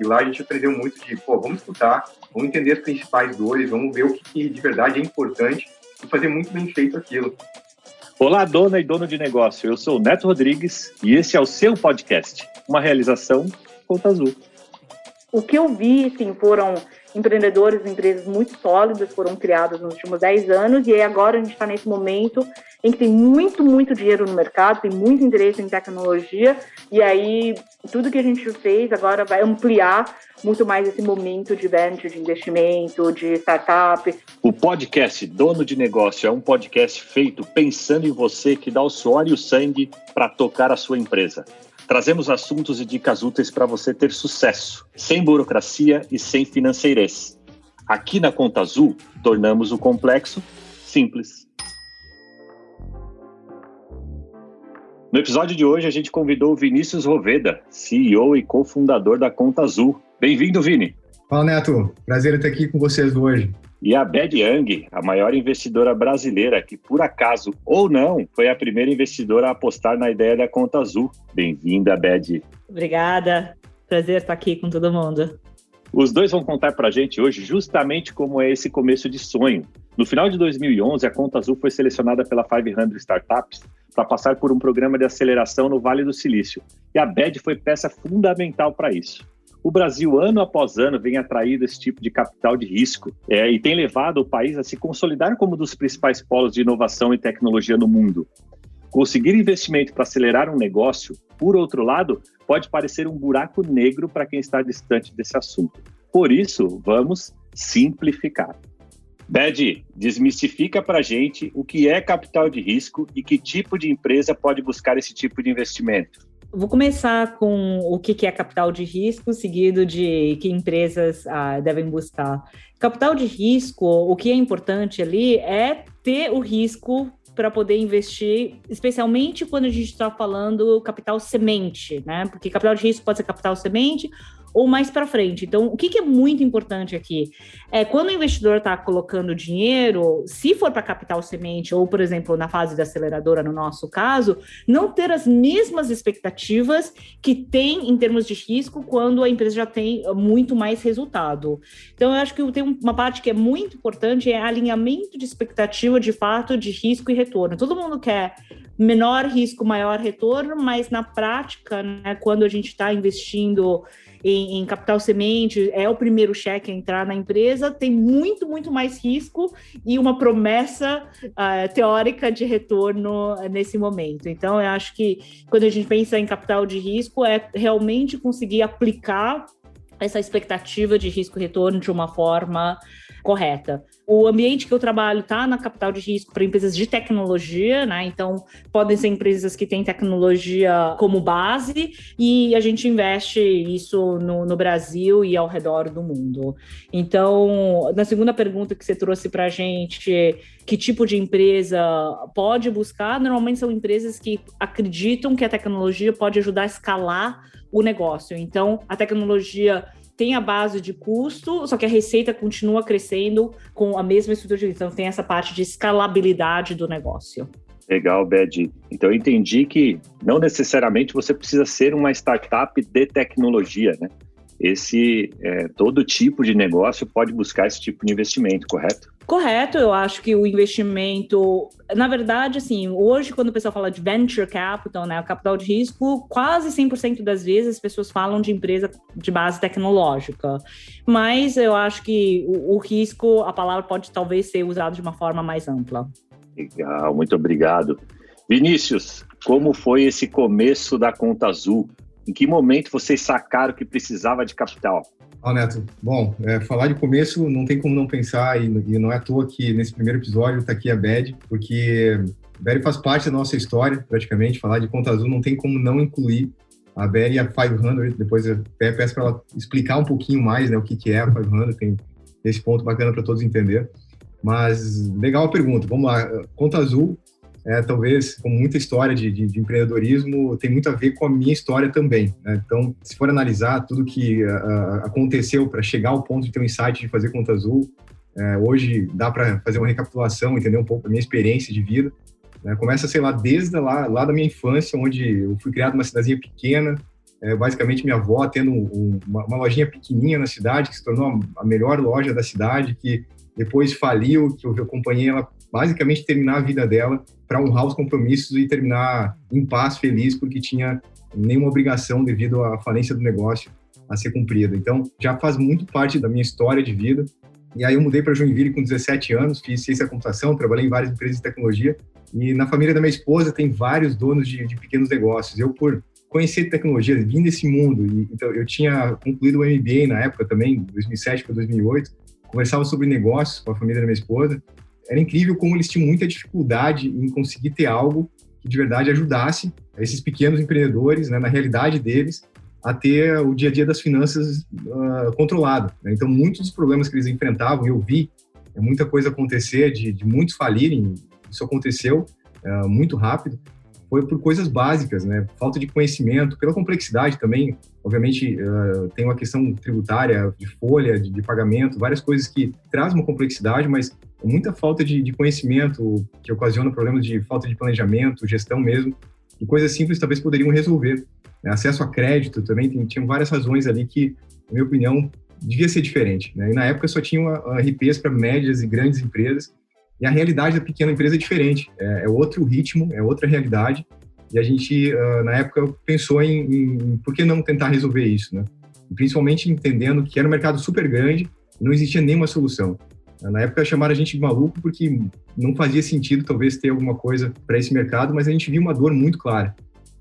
E lá a gente aprendeu muito de, pô, vamos escutar, vamos entender as principais dores, vamos ver o que, que de verdade é importante e fazer muito bem feito aquilo. Olá, dona e dono de negócio. Eu sou o Neto Rodrigues e esse é o seu podcast, uma realização Conta Azul. O que eu vi, sim, foram empreendedores, empresas muito sólidas foram criadas nos últimos 10 anos, e agora a gente está nesse momento em que tem muito, muito dinheiro no mercado, tem muito interesse em tecnologia, e aí tudo que a gente fez agora vai ampliar muito mais esse momento de venture, de investimento, de startup. O podcast Dono de Negócio é um podcast feito pensando em você que dá o suor e o sangue para tocar a sua empresa. Trazemos assuntos e dicas úteis para você ter sucesso, sem burocracia e sem financeirez. Aqui na Conta Azul, tornamos o complexo simples. No episódio de hoje, a gente convidou o Vinícius Roveda, CEO e cofundador da Conta Azul. Bem-vindo, Vini. Fala, Neto. Prazer estar aqui com vocês hoje e a Bad Young, a maior investidora brasileira, que por acaso ou não foi a primeira investidora a apostar na ideia da conta azul. Bem-vinda, Bad. Obrigada. Prazer estar aqui com todo mundo. Os dois vão contar para a gente hoje justamente como é esse começo de sonho. No final de 2011, a Conta Azul foi selecionada pela 500 Startups para passar por um programa de aceleração no Vale do Silício. E a BED foi peça fundamental para isso o Brasil, ano após ano, vem atraindo esse tipo de capital de risco é, e tem levado o país a se consolidar como um dos principais polos de inovação e tecnologia no mundo. Conseguir investimento para acelerar um negócio, por outro lado, pode parecer um buraco negro para quem está distante desse assunto. Por isso, vamos simplificar. Bed, desmistifica para a gente o que é capital de risco e que tipo de empresa pode buscar esse tipo de investimento. Vou começar com o que é capital de risco, seguido de que empresas ah, devem buscar. Capital de risco, o que é importante ali é ter o risco para poder investir, especialmente quando a gente está falando capital semente, né? Porque capital de risco pode ser capital semente ou mais para frente. Então, o que, que, é muito importante aqui é quando o investidor está colocando dinheiro, se for para capital semente ou, por exemplo, na fase da aceleradora, no nosso caso, não ter as mesmas expectativas que tem em termos de risco quando a empresa já tem muito mais resultado. Então, eu acho que tem uma parte que é muito importante é alinhamento de expectativa de fato de risco e retorno. Todo mundo quer menor risco, maior retorno, mas na prática, né, quando a gente está investindo em, em, capital semente, é o primeiro cheque a entrar na empresa, tem muito, muito mais risco e uma promessa uh, teórica de retorno nesse momento. Então, eu acho que quando a gente pensa em capital de risco, é realmente conseguir aplicar essa expectativa de risco-retorno de uma forma correta. O ambiente que eu trabalho está na capital de risco para empresas de tecnologia, né? Então, podem ser empresas que têm tecnologia como base e a gente investe isso no, no Brasil e ao redor do mundo. Então, na segunda pergunta que você trouxe para a gente, que tipo de empresa pode buscar? Normalmente são empresas que acreditam que a tecnologia pode ajudar a escalar o negócio. Então, a tecnologia tem a base de custo, só que a receita continua crescendo com a mesma estrutura de então tem essa parte de escalabilidade do negócio. Legal, Bed. Então eu entendi que não necessariamente você precisa ser uma startup de tecnologia, né? esse é, todo tipo de negócio pode buscar esse tipo de investimento, correto? Correto, eu acho que o investimento, na verdade, assim, hoje quando o pessoal fala de venture capital, né, capital de risco, quase 100% das vezes as pessoas falam de empresa de base tecnológica. Mas eu acho que o, o risco, a palavra pode talvez ser usada de uma forma mais ampla. Legal, muito obrigado. Vinícius, como foi esse começo da Conta Azul? Em que momento vocês sacaram que precisava de capital? Ó, Neto, bom, é, falar de começo não tem como não pensar, e, e não é à toa que nesse primeiro episódio está aqui a Bad, porque a Bad faz parte da nossa história, praticamente. Falar de Conta Azul não tem como não incluir a Bad e a 500. Depois eu peço para ela explicar um pouquinho mais né, o que, que é a 500, tem esse ponto bacana para todos entender. Mas legal a pergunta, vamos lá. Conta Azul é, talvez com muita história de, de, de, empreendedorismo, tem muito a ver com a minha história também. Né? Então, se for analisar tudo que uh, aconteceu para chegar ao ponto de ter um insight de fazer conta azul, uh, hoje dá para fazer uma recapitulação, entender um pouco da minha experiência de vida. Né? Começa, sei lá, desde lá, lá da minha infância, onde eu fui criado numa cidadezinha pequena, é, basicamente minha avó tendo um, uma, uma, lojinha pequenininha na cidade, que se tornou a melhor loja da cidade, que depois faliu, que eu acompanhei ela basicamente terminar a vida dela para honrar os compromissos e terminar em paz, feliz, porque tinha nenhuma obrigação devido à falência do negócio a ser cumprida. Então, já faz muito parte da minha história de vida. E aí eu mudei para Joinville com 17 anos, fiz ciência da computação, trabalhei em várias empresas de tecnologia. E na família da minha esposa tem vários donos de, de pequenos negócios. Eu, por conhecer tecnologia, vim desse mundo, e, então eu tinha concluído o MBA na época também, 2007 para 2008, conversava sobre negócios com a família da minha esposa. Era incrível como eles tinham muita dificuldade em conseguir ter algo que de verdade ajudasse esses pequenos empreendedores, né, na realidade deles, a ter o dia a dia das finanças uh, controlado. Né? Então, muitos dos problemas que eles enfrentavam, eu vi é, muita coisa acontecer, de, de muitos falirem, isso aconteceu uh, muito rápido, foi por coisas básicas, né? Falta de conhecimento, pela complexidade também. Obviamente, uh, tem uma questão tributária, de folha, de, de, pagamento, várias coisas que trazem uma complexidade, mas muita falta de, de, conhecimento que ocasiona problemas de falta de planejamento, gestão mesmo, e coisas simples talvez poderiam resolver. Né? Acesso a crédito também, tem, tinham várias razões ali que, na minha opinião, devia ser diferente. Né? E na época só tinha RPs para médias e grandes empresas, e a realidade da pequena empresa é diferente, é, é outro ritmo, é outra realidade. E a gente, uh, na época, pensou em, em, por que não tentar resolver isso, né? Principalmente entendendo que era um mercado super grande não existia nenhuma solução. Na época chamaram a gente de maluco porque não fazia sentido talvez ter alguma coisa para esse mercado, mas a gente viu uma dor muito clara.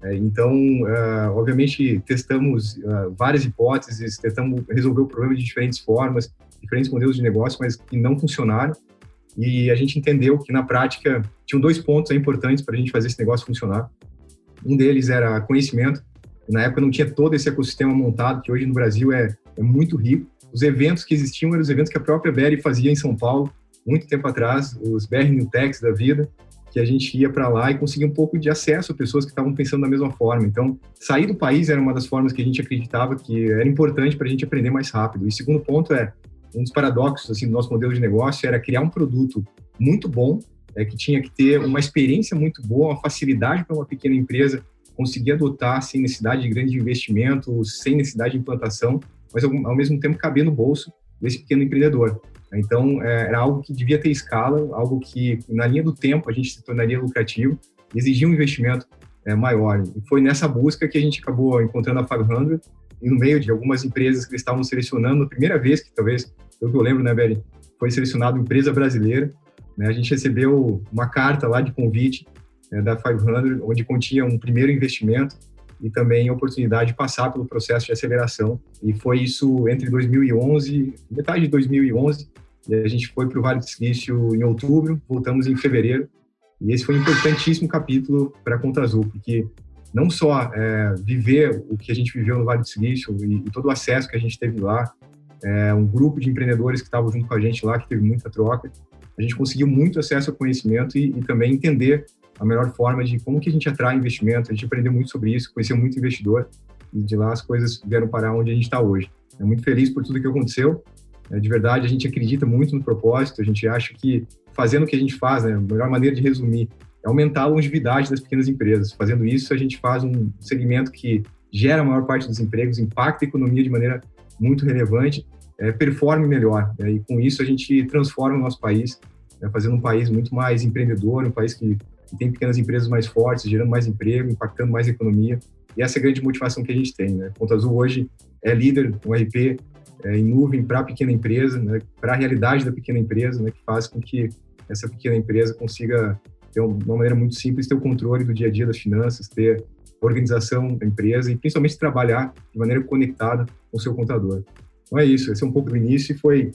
É, então, uh, obviamente, testamos uh, várias hipóteses, tentamos resolver o problema de diferentes formas, diferentes modelos de negócio, mas que não funcionaram e a gente entendeu que na prática tinham dois pontos importantes para a gente fazer esse negócio funcionar. Um deles era conhecimento. Na época não tinha todo esse ecossistema montado que hoje no Brasil é, é muito rico. Os eventos que existiam eram os eventos que a própria Berry fazia em São Paulo muito tempo atrás, os BR New Techs da vida, que a gente ia para lá e conseguia um pouco de acesso a pessoas que estavam pensando da mesma forma. Então, sair do país era uma das formas que a gente acreditava que era importante para a gente aprender mais rápido. E segundo ponto é um dos paradoxos assim, do nosso modelo de negócio era criar um produto muito bom, é, que tinha que ter uma experiência muito boa, uma facilidade para uma pequena empresa conseguir adotar sem necessidade de grande investimento, sem necessidade de implantação, mas ao, mesmo tempo caber no bolso desse pequeno empreendedor. Então, é, era algo que devia ter escala, algo que, na linha do tempo, a gente se tornaria lucrativo, exigia um investimento é, maior. E foi nessa busca que a gente acabou encontrando a 500, e no meio de algumas empresas que estavam selecionando, a primeira vez que talvez pelo que eu lembro, né, Beri, foi selecionado empresa brasileira. Né, a gente recebeu uma carta lá de convite né, da 500, onde continha um primeiro investimento e também a oportunidade de passar pelo processo de aceleração. E foi isso entre 2011, metade de 2011, e a gente foi para o Vale do Silício em outubro, voltamos em fevereiro. E esse foi um importantíssimo capítulo para a Conta Azul, porque não só é, viver o que a gente viveu no Vale do Silício e, e todo o acesso que a gente teve lá, é, um grupo de empreendedores que estavam junto com a gente lá, que teve muita troca. A gente conseguiu muito acesso ao conhecimento e, e também entender a melhor forma de como que a gente atrai investimento. A gente aprendeu muito sobre isso, conheceu muito investidor e de lá as coisas vieram parar onde a gente está hoje. É muito feliz por tudo que aconteceu. É, de verdade, a gente acredita muito no propósito. A gente acha que fazendo o que a gente faz, né, a melhor maneira de resumir é aumentar a longevidade das pequenas empresas. Fazendo isso, a gente faz um segmento que gera a maior parte dos empregos, impacta a economia de maneira muito relevante, é, performe melhor. Né? E com isso a gente transforma o nosso país, né? fazendo um país muito mais empreendedor, um país que, que, tem pequenas empresas mais fortes, gerando mais emprego, impactando mais a economia. E essa é a grande motivação que a gente tem. Né? Ponta Azul hoje é líder no RP é, em nuvem para a pequena empresa, né? para a realidade da pequena empresa, né? que faz com que essa pequena empresa consiga, de uma maneira muito simples, ter o controle do dia a dia das finanças, ter organização da empresa e principalmente trabalhar de maneira conectada com o seu contador. Então é isso, esse é um pouco do início e foi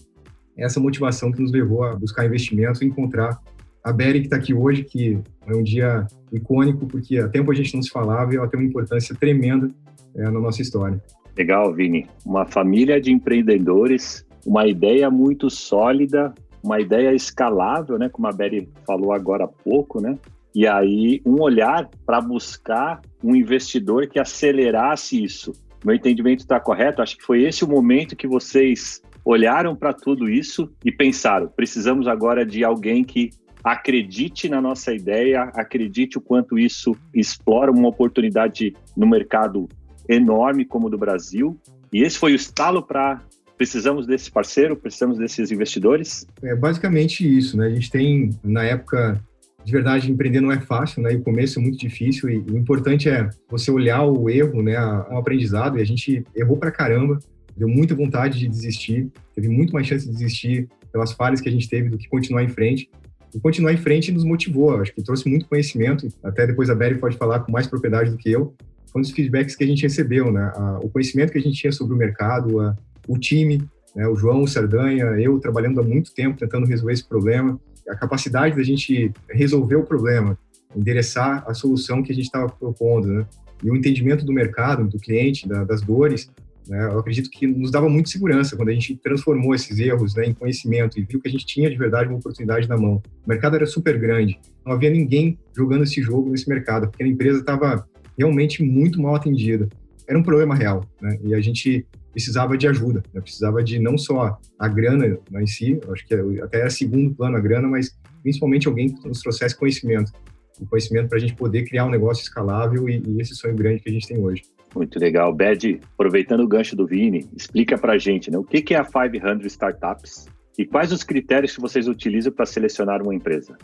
essa motivação que nos levou a buscar investimentos e encontrar a Berry que está aqui hoje, que é um dia icônico, porque há tempo a gente não se falava e ela tem uma importância tremenda é, na nossa história. Legal, Vini. Uma família de empreendedores, uma ideia muito sólida, uma ideia escalável, né? Como a Berry falou agora há pouco, né? E aí, um olhar para buscar um investidor que acelerasse isso. Meu entendimento está correto? Acho que foi esse o momento que vocês olharam para tudo isso e pensaram: precisamos agora de alguém que acredite na nossa ideia, acredite o quanto isso explora uma oportunidade no mercado enorme como o do Brasil. E esse foi o estalo para precisamos desse parceiro, precisamos desses investidores? É basicamente isso, né? A gente tem, na época, de verdade, empreender não é fácil, né? E o começo é muito difícil e o importante é você olhar o erro, né? Um aprendizado e a gente errou pra caramba, deu muita vontade de desistir, teve muito mais chance de desistir pelas falhas que a gente teve do que continuar em frente. E continuar em frente nos motivou, acho que trouxe muito conhecimento, até depois a Berry pode falar com mais propriedade do que eu, foi um dos feedbacks que a gente recebeu, né? o conhecimento que a gente tinha sobre o mercado, a, o time, né, o João, o Sardanha, eu trabalhando há muito tempo tentando resolver esse problema, a capacidade da gente resolver o problema, endereçar a solução que a gente estava propondo, né? E o entendimento do mercado, do cliente, da, das dores, né? Eu acredito que nos dava muito segurança quando a gente transformou esses erros né, em conhecimento e viu que a gente tinha de verdade uma oportunidade na mão. O mercado era super grande, não havia ninguém jogando esse jogo nesse mercado, porque a empresa estava realmente muito mal atendida. Era um problema real, né? E a gente precisava de ajuda, né? precisava de não só a grana em si, acho que é até era segundo plano a grana, mas principalmente alguém que nos trouxesse conhecimento, o conhecimento para a gente poder criar um negócio escalável e, e, esse sonho grande que a gente tem hoje. Muito legal. Bed, aproveitando o gancho do Vini, explica para a gente né, o que é a 500 Startups e quais os critérios que vocês utilizam para selecionar uma empresa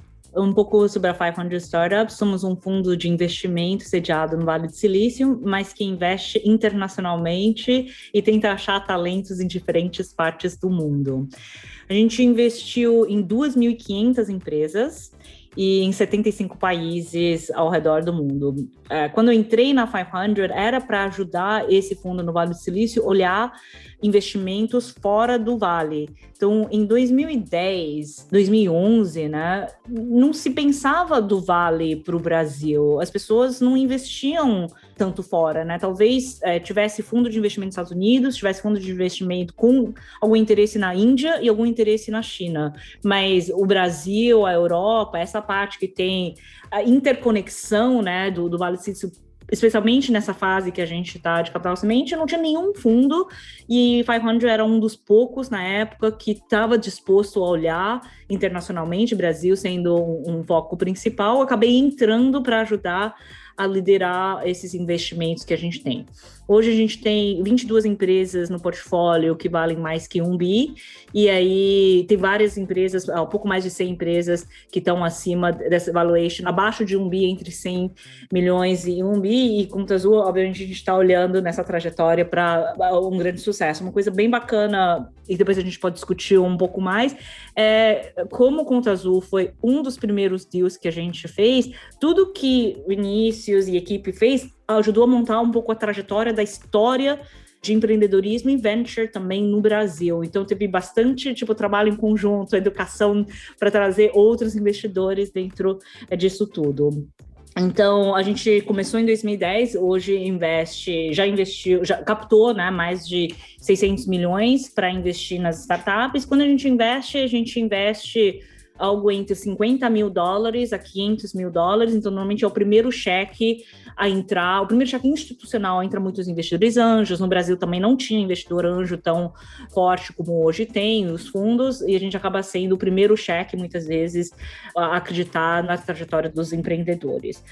um pouco sobre a 500 Startups. Somos um fundo de investimento sediado no Vale do Silício, mas que investe internacionalmente e tenta achar talentos em diferentes partes do mundo. A gente investiu em 2.500 empresas e em 75 países ao redor do mundo. É, quando eu entrei na 500, era para ajudar esse fundo no Vale do Silício olhar investimentos fora do Vale. Então, em 2010, 2011, né, não se pensava do Vale para o Brasil. As pessoas não investiam tanto fora, né? Talvez é, tivesse fundo de investimento nos Estados Unidos, tivesse fundo de investimento com algum interesse na Índia e algum interesse na China. Mas o Brasil, a Europa, essa parte que tem a interconexão, né, do, do Vale do Silício especialmente nessa fase que a gente está de capital semente, não tinha nenhum fundo e 500 era um dos poucos na época que estava disposto a olhar internacionalmente, Brasil sendo um, um foco principal. acabei entrando para ajudar a liderar esses investimentos que a gente tem. Hoje a gente tem 22 empresas no portfólio que valem mais que um bi, e aí tem várias empresas, um pouco mais de 100 empresas que estão acima dessa valuation, abaixo de um bi, entre 100 milhões e um bi, e Conta Azul, obviamente, a gente está olhando nessa trajetória para um grande sucesso. Uma coisa bem bacana, e depois a gente pode discutir um pouco mais, é como Conta Azul foi um dos primeiros deals que a gente fez, tudo que o Vinícius e a equipe fez ajudou a montar um pouco a trajetória da história de empreendedorismo e venture também no Brasil. Então teve bastante tipo trabalho em conjunto, educação para trazer outros investidores dentro é, disso tudo. Então, a gente começou em 2010, hoje investe, já investiu, já captou né, mais de 600 milhões para investir nas startups. Quando a gente investe, a gente investe algo entre 50 mil dólares a 500 mil dólares. Então, normalmente é o primeiro cheque a entrar, o primeiro cheque institucional entra muitos investidores anjos. No Brasil também não tinha investidor anjo tão forte como hoje tem, os fundos, e a gente acaba sendo o primeiro cheque, muitas vezes, a acreditar na trajetória dos empreendedores.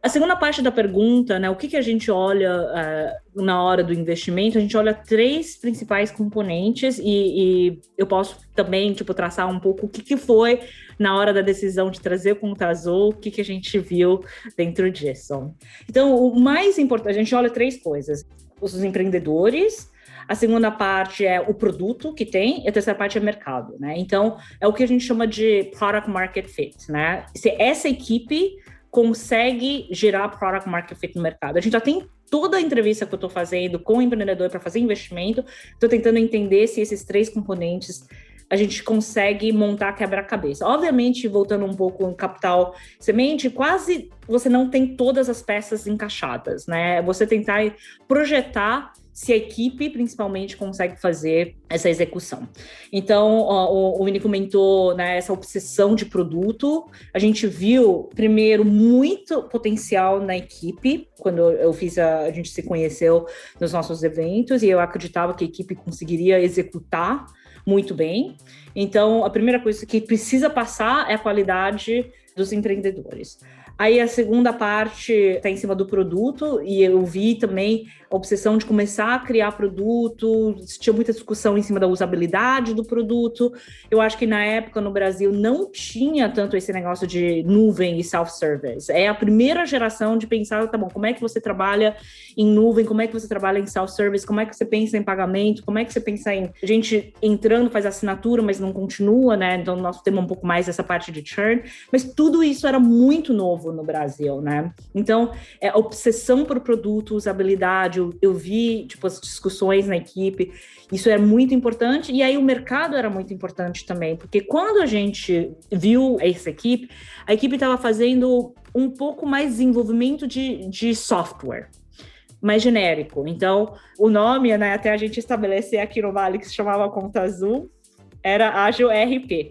A segunda parte da pergunta, né, o que, que a gente olha uh, na hora do investimento? A gente olha três principais componentes e, e, eu posso também tipo traçar um pouco o que, que foi na hora da decisão de trazer o Conta Azul, o que, que a gente viu dentro disso. Então, o mais importante, a gente olha três coisas: os empreendedores, a segunda parte é o produto que tem, e a terceira parte é mercado, né? Então, é o que a gente chama de product market fit, né? Se essa equipe consegue gerar product market fit no mercado. A gente já tem toda a entrevista que eu estou fazendo com o empreendedor para fazer investimento, estou tentando entender se esses três componentes a gente consegue montar quebra-cabeça. Obviamente, voltando um pouco no capital semente, quase você não tem todas as peças encaixadas, né? Você tentar projetar se a equipe, principalmente, consegue fazer essa execução. Então, o, o Vini comentou né, essa obsessão de produto. A gente viu, primeiro, muito potencial na equipe. Quando eu fiz a, a gente se conheceu nos nossos eventos e eu acreditava que a equipe conseguiria executar muito bem. Então, a primeira coisa que precisa passar é a qualidade dos empreendedores. Aí a segunda parte está em cima do produto, e eu vi também obsessão de começar a criar produto, tinha muita discussão em cima da usabilidade do produto. Eu acho que na época no Brasil não tinha tanto esse negócio de nuvem e self-service. É a primeira geração de pensar, tá bom, como é que você trabalha em nuvem, como é que você trabalha em self-service, como é que você pensa em pagamento, como é que você pensa em gente entrando, faz assinatura, mas não continua, né? Então, nós temos um pouco mais essa parte de churn, mas tudo isso era muito novo no Brasil, né? Então, é, obsessão por produto, usabilidade, eu, vi, tipo, as discussões na equipe, isso é muito importante, e aí o mercado era muito importante também, porque quando a gente viu essa equipe, a equipe estava fazendo um pouco mais desenvolvimento de, de software, mais genérico. Então, o nome, né, até a gente estabelecer aqui no Vale, que se chamava Conta Azul, era Ágil RP.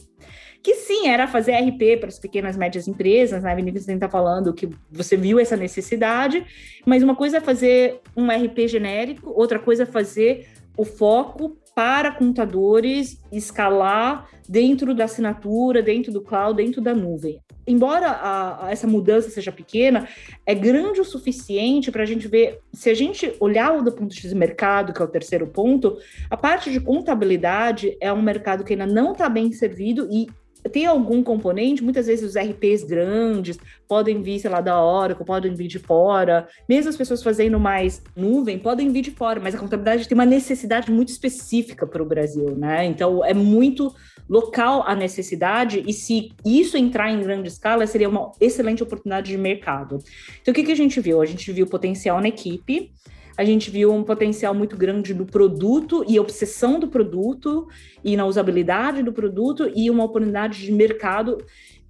Que sim, era fazer RP para as pequenas e médias empresas, né? A Vinícius está falando que você viu essa necessidade, mas uma coisa é fazer um RP genérico, outra coisa é fazer o foco para contadores escalar dentro da assinatura, dentro do cloud, dentro da nuvem. Embora a, a essa mudança seja pequena, é grande o suficiente para a gente ver, se a gente olhar do ponto de mercado, que é o terceiro ponto, a parte de contabilidade é um mercado que ainda não está bem servido e tem algum componente, muitas vezes os RPs grandes podem vir, sei lá, da Oracle, podem vir de fora, mesmo as pessoas fazendo mais nuvem podem vir de fora, mas a contabilidade tem uma necessidade muito específica para o Brasil, né? Então é muito local a necessidade, e se isso entrar em grande escala, seria uma excelente oportunidade de mercado. Então, o que, que a gente viu? A gente viu potencial na equipe, a gente viu um potencial muito grande do produto e obsessão do produto e na usabilidade do produto e uma oportunidade de mercado.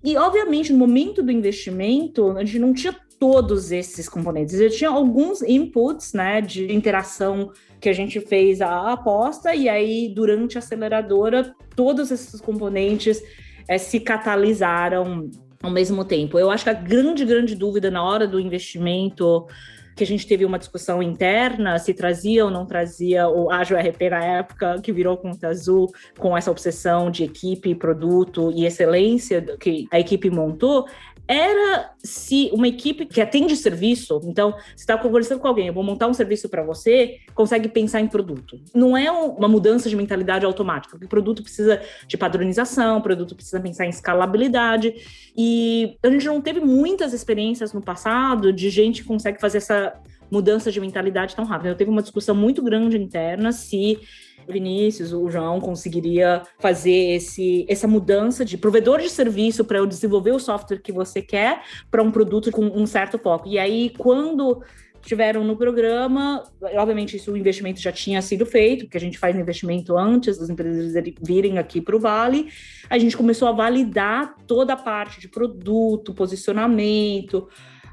E, obviamente, no momento do investimento, a gente não tinha todos esses componentes. Eu tinha alguns inputs, né, de interação que a gente fez a aposta e aí durante a aceleradora todos esses componentes é, se catalisaram ao mesmo tempo. Eu acho que a grande, grande dúvida na hora do investimento que a gente teve uma discussão interna se trazia ou não trazia o Ágil RP na época, que virou Conta Azul, com essa obsessão de equipe, produto e excelência que a equipe montou, era se uma equipe que atende serviço, então, você está conversando com alguém, eu vou montar um serviço para você, consegue pensar em produto. Não é uma mudança de mentalidade automática, porque o produto precisa de padronização, o produto precisa pensar em escalabilidade, e a gente não teve muitas experiências no passado de gente que consegue fazer essa mudança de mentalidade tão rápida. Eu teve uma discussão muito grande interna se Vinícius, o João conseguiria fazer esse, essa mudança de provedor de serviço para eu desenvolver o software que você quer para um produto com um certo foco. E aí, quando estiveram no programa, obviamente isso o investimento já tinha sido feito, porque a gente faz investimento antes das empresas virem aqui para o Vale, a gente começou a validar toda a parte de produto, posicionamento,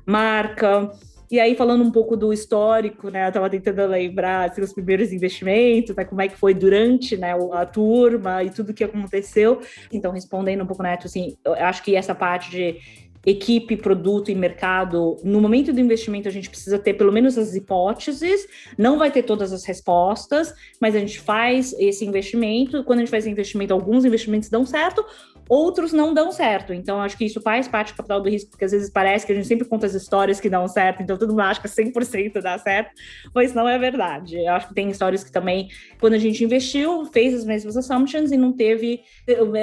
marca, e aí, falando um pouco do histórico, né? Eu estava tentando lembrar assim, os primeiros investimentos, né, como é que foi durante né, a turma e tudo que aconteceu. Então, respondendo um pouco, Neto, assim, eu acho que essa parte de equipe, produto e mercado, no momento do investimento a gente precisa ter pelo menos as hipóteses, não vai ter todas as respostas, mas a gente faz esse investimento, quando a gente faz investimento, alguns investimentos dão certo, outros não dão certo. Então, acho que isso faz parte do capital do risco, porque às vezes parece que a gente sempre conta as histórias que dão certo, então todo mundo acha que 100% dá certo, mas não é verdade. Eu acho que tem histórias que também, quando a gente investiu, fez as mesmas assumptions e não teve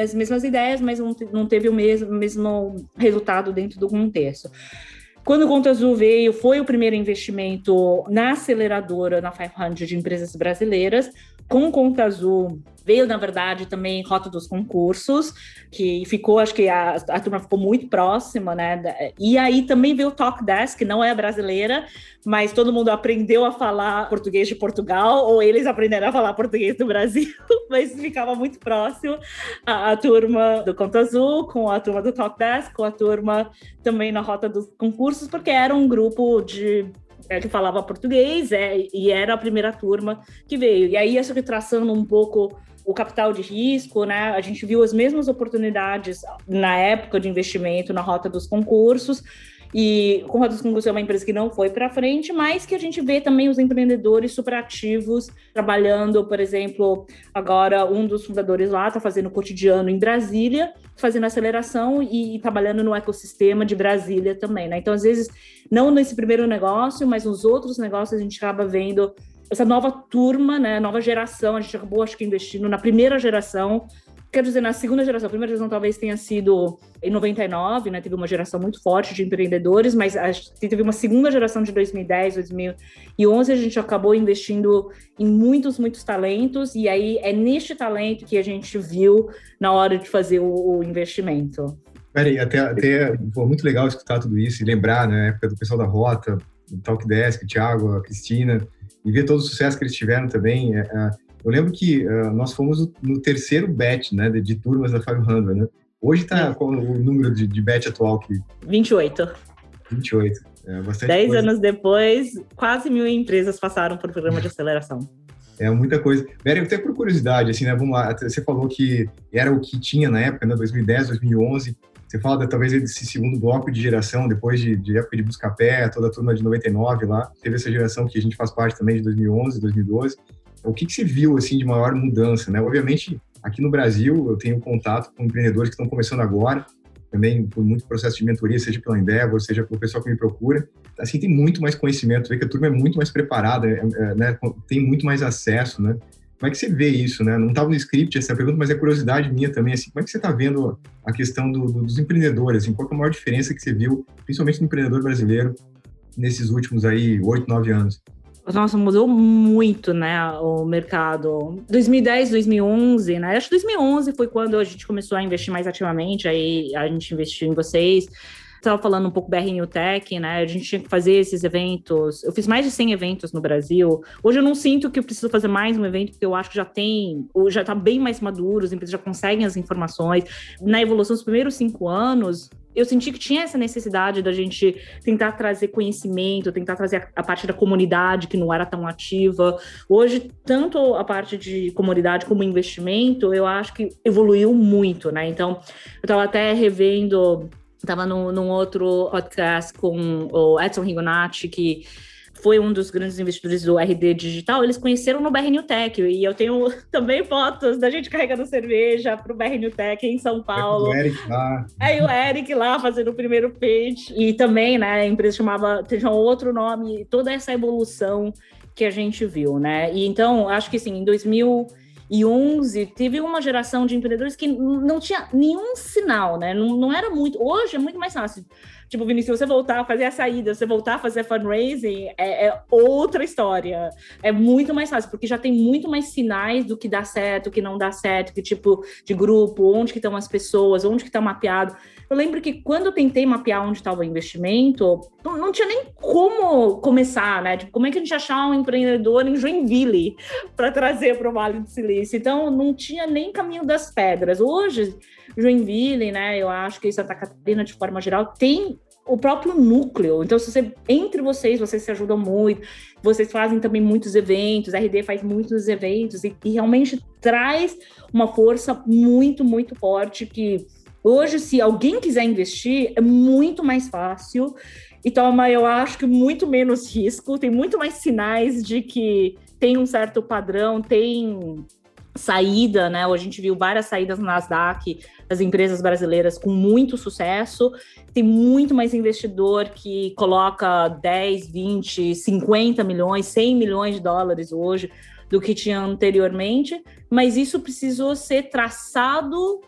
as mesmas ideias, mas não teve o mesmo, mesmo resultado dentro do contexto. Quando o Conta Azul veio, foi o primeiro investimento na aceleradora, na 500 de empresas brasileiras. Com o Conta Azul, veio, na verdade, também Rota dos Concursos, que ficou, acho que a, a turma ficou muito próxima, né? E aí também veio o Talk Desk, que não é brasileira, mas todo mundo aprendeu a falar português de Portugal, ou eles aprenderam a falar português do Brasil, mas ficava muito próximo a, a turma do Conta Azul, com a turma do Talk Desk, com a turma também na Rota dos Concursos, porque era um grupo de é, que falava português, é, e era a primeira turma que veio. E aí, isso traçando um pouco o capital de risco, né? A gente viu as mesmas oportunidades na época de investimento na rota dos concursos. E com Rota dos Concursos é uma empresa que não foi para frente, mas que a gente vê também os empreendedores super ativos trabalhando, por exemplo, agora um dos fundadores lá está fazendo cotidiano em Brasília, fazendo aceleração e, e, trabalhando no ecossistema de Brasília também, né? Então, às vezes, não nesse primeiro negócio, mas nos outros negócios a gente acaba vendo essa nova turma, né, nova geração, a gente acabou, acho que, investindo na primeira geração, quero dizer, na segunda geração, a primeira geração talvez tenha sido em 99, né, teve uma geração muito forte de empreendedores, mas a teve uma segunda geração de 2010, 2011, a gente acabou investindo em muitos, muitos talentos, e aí é neste talento que a gente viu na hora de fazer o, o investimento. Peraí, até, até muito legal escutar tudo isso e lembrar, né, época do pessoal da Rota, do Talkdesk, o Thiago, a Cristina, e ver todo o sucesso que eles tiveram também. É, é, eu lembro que uh, nós fomos no terceiro batch, né, de, turmas da 500, né? Hoje está qual o número de, de batch atual que 28. 28. É bastante Dez coisa. anos depois, quase mil empresas passaram por programa de aceleração. É muita coisa. Vera, até por curiosidade, assim, né? Vamos lá. Você falou que era o que tinha na época, né? 2010, 2011. Você fala talvez desse segundo bloco de geração, depois de, de época de Buscapé, toda a turma de 99 lá. Teve essa geração que a gente faz parte também de 2011, 2012. O que, que você viu, assim, de maior mudança, né? Obviamente, aqui no Brasil, eu tenho contato com empreendedores que estão começando agora, também por muito processo de mentoria, seja pela Endeavor, seja pelo pessoal que me procura. Assim, tem muito mais conhecimento, vê que a turma é muito mais preparada, é, é, né? tem muito mais acesso, né? Como é que você vê isso, né? Não estava no script essa pergunta, mas é curiosidade minha também, assim, como é que você está vendo a questão do, do, dos empreendedores, assim, qual é a maior diferença que você viu, principalmente no empreendedor brasileiro, nesses últimos aí oito, nove anos? Nossa, mudou muito, né, o mercado. 2010, 2011, né? Acho que 2011 foi quando a gente começou a investir mais ativamente, aí a gente investiu em vocês estava falando um pouco BR New Tech, né? A gente tinha que fazer esses eventos. Eu fiz mais de 100 eventos no Brasil. Hoje eu não sinto que eu preciso fazer mais um evento, porque eu acho que já tem, já está bem mais maduro, as empresas já conseguem as informações. Na evolução dos primeiros cinco anos, eu senti que tinha essa necessidade da gente tentar trazer conhecimento, tentar trazer a, parte da comunidade que não era tão ativa. Hoje, tanto a parte de comunidade como investimento, eu acho que evoluiu muito, né? Então, eu estava até revendo Estava num outro podcast com o Edson Rigonati, que foi um dos grandes investidores do RD Digital, eles conheceram no BR New Tech, e eu tenho também fotos da gente carregando cerveja para o BR New Tech em São Paulo. O Eric lá. Aí o Eric lá fazendo o primeiro pitch, e também, né, a empresa chamava, tinha outro nome, toda essa evolução que a gente viu, né, e então, acho que assim, em 2000 2011, teve uma geração de empreendedores que não tinha nenhum sinal, né? Não, não era muito. Hoje é muito mais fácil. Tipo, Vinícius, você voltar a fazer a saída, você voltar a fazer fundraising, é, é, outra história. É muito mais fácil, porque já tem muito mais sinais do que dá certo, o que não dá certo, que tipo de grupo, onde que estão as pessoas, onde que está mapeado. Eu lembro que quando eu tentei mapear onde estava o investimento, não, não, tinha nem como começar, né? Tipo, como é que a gente achar um empreendedor em Joinville para trazer para o Vale do Silício? Então, não tinha nem caminho das pedras. Hoje, Joinville, né? Eu acho que Santa Catarina, de forma geral, tem o próprio núcleo. Então, se você entre vocês, vocês se ajudam muito. Vocês fazem também muitos eventos, a RD faz muitos eventos e, e realmente traz uma força muito, muito forte que Hoje, se alguém quiser investir, é muito mais fácil e toma, eu acho que muito menos risco, tem muito mais sinais de que tem um certo padrão, tem saída, né? A gente viu várias saídas no Nasdaq das empresas brasileiras com muito sucesso. Tem muito mais investidor que coloca 10, 20, 50 milhões, 100 milhões de dólares hoje do que tinha anteriormente, mas isso precisou ser traçado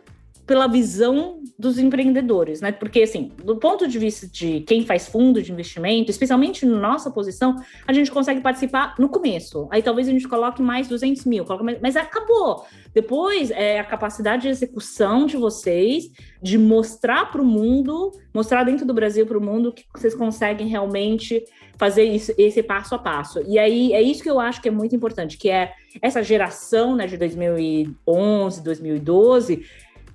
pela visão dos empreendedores, né? Porque, assim, do ponto de vista de quem faz fundo de investimento, especialmente na nossa posição, a gente consegue participar no começo. Aí talvez a gente coloque mais 200 mil, mas acabou. Depois, é a capacidade de execução de vocês, de mostrar para o mundo, mostrar dentro do Brasil para o mundo que vocês conseguem realmente fazer isso, esse passo a passo. E aí é isso que eu acho que é muito importante, que é essa geração né, de 2011, 2012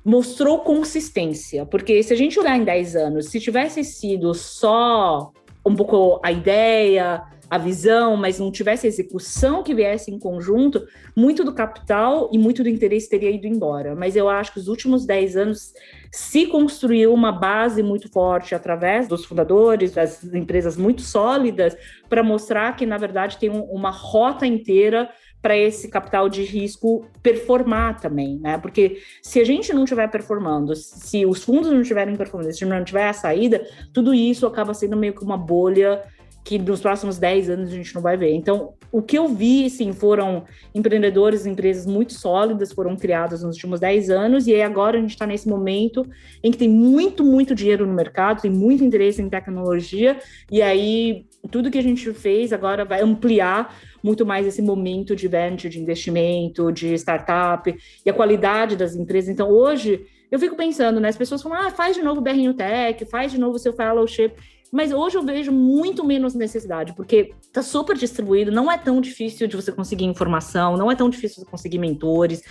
mostrou consistência, porque se a gente olhar em 10 anos, se tivesse sido só um pouco a ideia, a visão, mas não tivesse execução que viesse em conjunto, muito do capital e muito do interesse teria ido embora. Mas eu acho que os últimos 10 anos se construiu uma base muito forte através dos fundadores, das empresas muito sólidas, para mostrar que, na verdade, tem um, uma rota inteira para esse capital de risco performar também, né? Porque se a gente não estiver performando, se os fundos não estiverem performando, se não tiver a saída, tudo isso acaba sendo meio que uma bolha que nos próximos 10 anos a gente não vai ver. Então, o que eu vi, sim, foram empreendedores, empresas muito sólidas, foram criadas nos últimos 10 anos, e agora a gente está nesse momento em que tem muito, muito dinheiro no mercado, tem muito interesse em tecnologia, e aí tudo que a gente fez agora vai ampliar muito mais esse momento de venture, de investimento, de startup, e a qualidade das empresas. Então, hoje, eu fico pensando, né? As pessoas falam, ah, faz de novo o BRN Tech, faz de novo o seu fellowship. Mas hoje eu vejo muito menos necessidade, porque está super distribuído, não é tão difícil de você conseguir informação, não é tão difícil de conseguir mentores.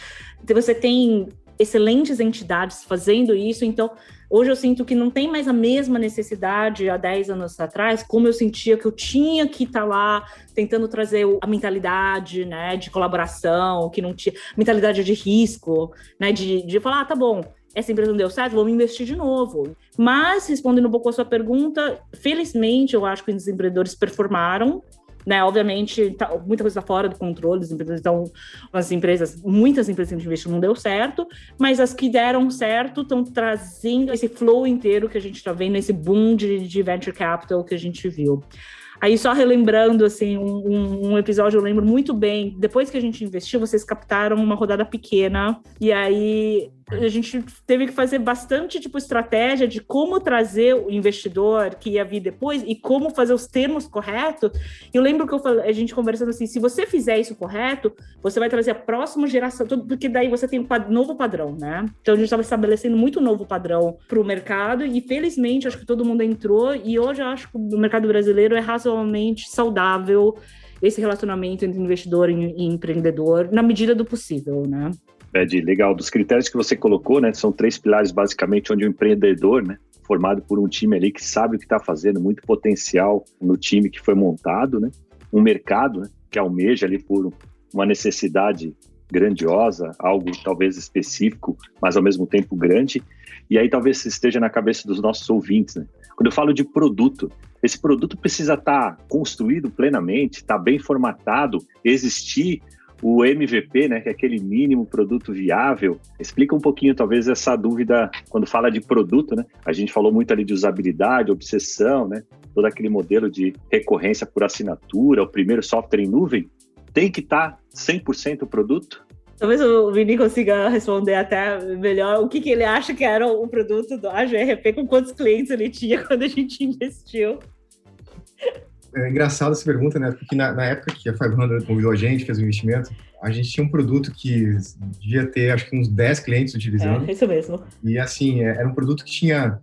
Você tem excelentes entidades fazendo isso, então hoje eu sinto que não tem mais a mesma necessidade há 10 anos atrás, como eu sentia que eu tinha que estar tá lá tentando trazer a mentalidade, né, de colaboração, que não tinha mentalidade de risco, né, de, de falar, ah, tá bom, essa empresa não deu certo, vamos investir de novo. Mas, respondendo um pouco a sua pergunta, felizmente eu acho que os empreendedores performaram, né? Obviamente, tá, muita coisa está fora do controle dos empreendedores, então as empresas, muitas empresas que investiram não deu certo, mas as que deram certo estão trazendo esse flow inteiro que a gente está vendo, esse boom de, de venture capital que a gente viu. Aí, só relembrando, assim, um, um, episódio eu lembro muito bem. Depois que a gente investiu, vocês captaram uma rodada pequena. E aí, a gente teve que fazer bastante tipo estratégia de como trazer o investidor que ia vir depois e como fazer os termos corretos. Eu lembro que eu falei, a gente conversando assim, se você fizer isso correto, você vai trazer a próxima geração, porque daí você tem um novo padrão, né? Então a gente estava estabelecendo muito novo padrão para o mercado e felizmente acho que todo mundo entrou e hoje eu acho que o mercado brasileiro é razoavelmente saudável esse relacionamento entre investidor e empreendedor na medida do possível, né? Ed, legal. Dos critérios que você colocou, né, são três pilares basicamente, onde o empreendedor, né, formado por um time ali que sabe o que está fazendo, muito potencial no time que foi montado, né, um mercado né, que almeja ali por uma necessidade grandiosa, algo talvez específico, mas ao mesmo tempo grande. E aí talvez esteja na cabeça dos nossos ouvintes, né? Quando eu falo de produto, esse produto precisa estar tá construído plenamente, estar tá bem formatado, existir o MVP, né, que é aquele mínimo produto viável, explica um pouquinho, talvez, essa dúvida quando fala de produto, né? A gente falou muito ali de usabilidade, obsessão, né? Todo aquele modelo de recorrência por assinatura, o primeiro software em nuvem, tem que estar tá 100% produto? Talvez o Vini consiga responder até melhor o que, que ele acha que era o produto do AGRP, com quantos clientes ele tinha quando a gente investiu é engraçado essa pergunta, né? Porque na, na, época que a 500 convidou a gente, fez o investimento, a gente tinha um produto que devia ter, acho que uns 10 clientes utilizando. É, isso mesmo. E assim, é, era um produto que tinha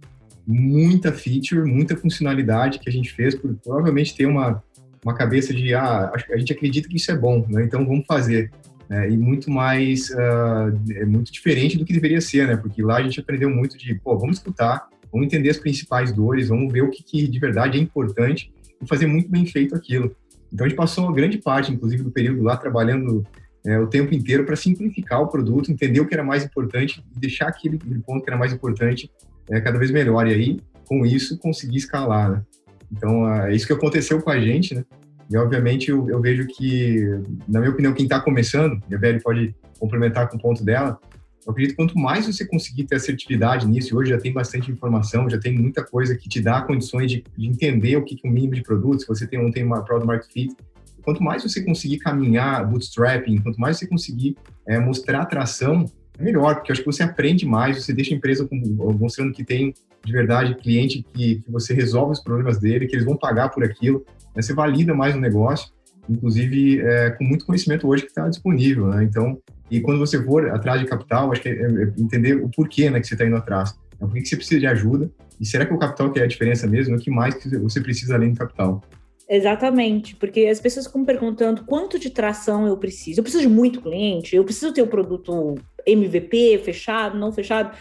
muita feature, muita funcionalidade que a gente fez por provavelmente ter uma, uma cabeça de, ah, a gente acredita que isso é bom, né? Então vamos fazer. É, e muito mais, uh, é muito diferente do que deveria ser, né? Porque lá a gente aprendeu muito de, pô, vamos escutar, vamos entender as principais dores, vamos ver o que, que de verdade é importante e fazer muito bem feito aquilo. Então a gente passou uma grande parte, inclusive, do período lá trabalhando é, o tempo inteiro para simplificar o produto, entender o que era mais importante e deixar aquele, ponto que era mais importante é, cada vez melhor. E aí, com isso, conseguir escalar. Né? Então é isso que aconteceu com a gente, né? E obviamente eu, eu vejo que, na minha opinião, quem está começando, e a Beli pode complementar com o ponto dela, eu acredito que quanto mais você conseguir ter assertividade nisso, hoje já tem bastante informação, já tem muita coisa que te dá condições de, de entender o que, é o mínimo de produto, se você tem, não tem uma product market fit. Quanto mais você conseguir caminhar bootstrapping, quanto mais você conseguir é, mostrar atração, é melhor, porque eu acho que você aprende mais, você deixa a empresa com, mostrando que tem de verdade cliente que, que você resolve os problemas dele, que eles vão pagar por aquilo, né? você valida mais o negócio, inclusive é, com muito conhecimento hoje que está disponível. Né? Então, e quando você for atrás de capital, acho que é, é entender o porquê né, que você está indo atrás. Então, por que você precisa de ajuda? E será que o capital que é a diferença mesmo? O que mais que você precisa além do capital? Exatamente, porque as pessoas ficam perguntando quanto de tração eu preciso. Eu preciso de muito cliente, eu preciso ter o um produto MVP fechado, não fechado.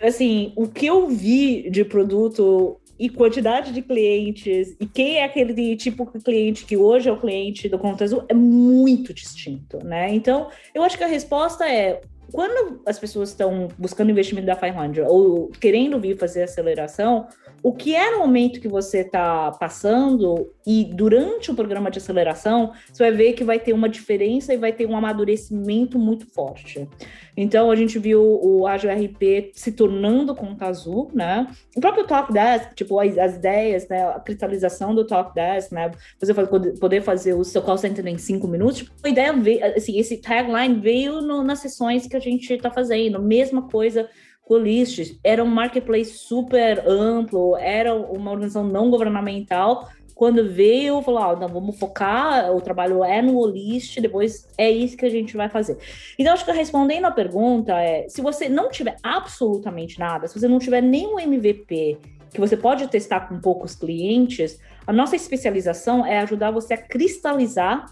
Assim, o que eu vi de produto e quantidade de clientes e quem é aquele tipo de cliente que hoje é o cliente do Conta Azul é muito distinto, né? Então, eu acho que a resposta é quando as pessoas estão buscando investimento da 500 ou querendo vir fazer aceleração, o que é no momento que você está passando e durante o programa de aceleração, você vai ver que vai ter uma diferença e vai ter um amadurecimento muito forte. Então, a gente viu o Agile RP se tornando conta azul, né? O próprio Talk Desk, tipo, as, as ideias, né? A cristalização do Talk Desk, né? Você poder fazer o seu call center em cinco minutos. Tipo, a ideia veio, assim, esse tagline veio no, nas sessões que a gente está fazendo. Mesma coisa Colistes era um marketplace super amplo, era uma organização não governamental. Quando veio, falou: ah, não, vamos focar, o trabalho é no Olist, depois é isso que a gente vai fazer. Então, acho que respondendo a pergunta é: se você não tiver absolutamente nada, se você não tiver nenhum MVP que você pode testar com poucos clientes, a nossa especialização é ajudar você a cristalizar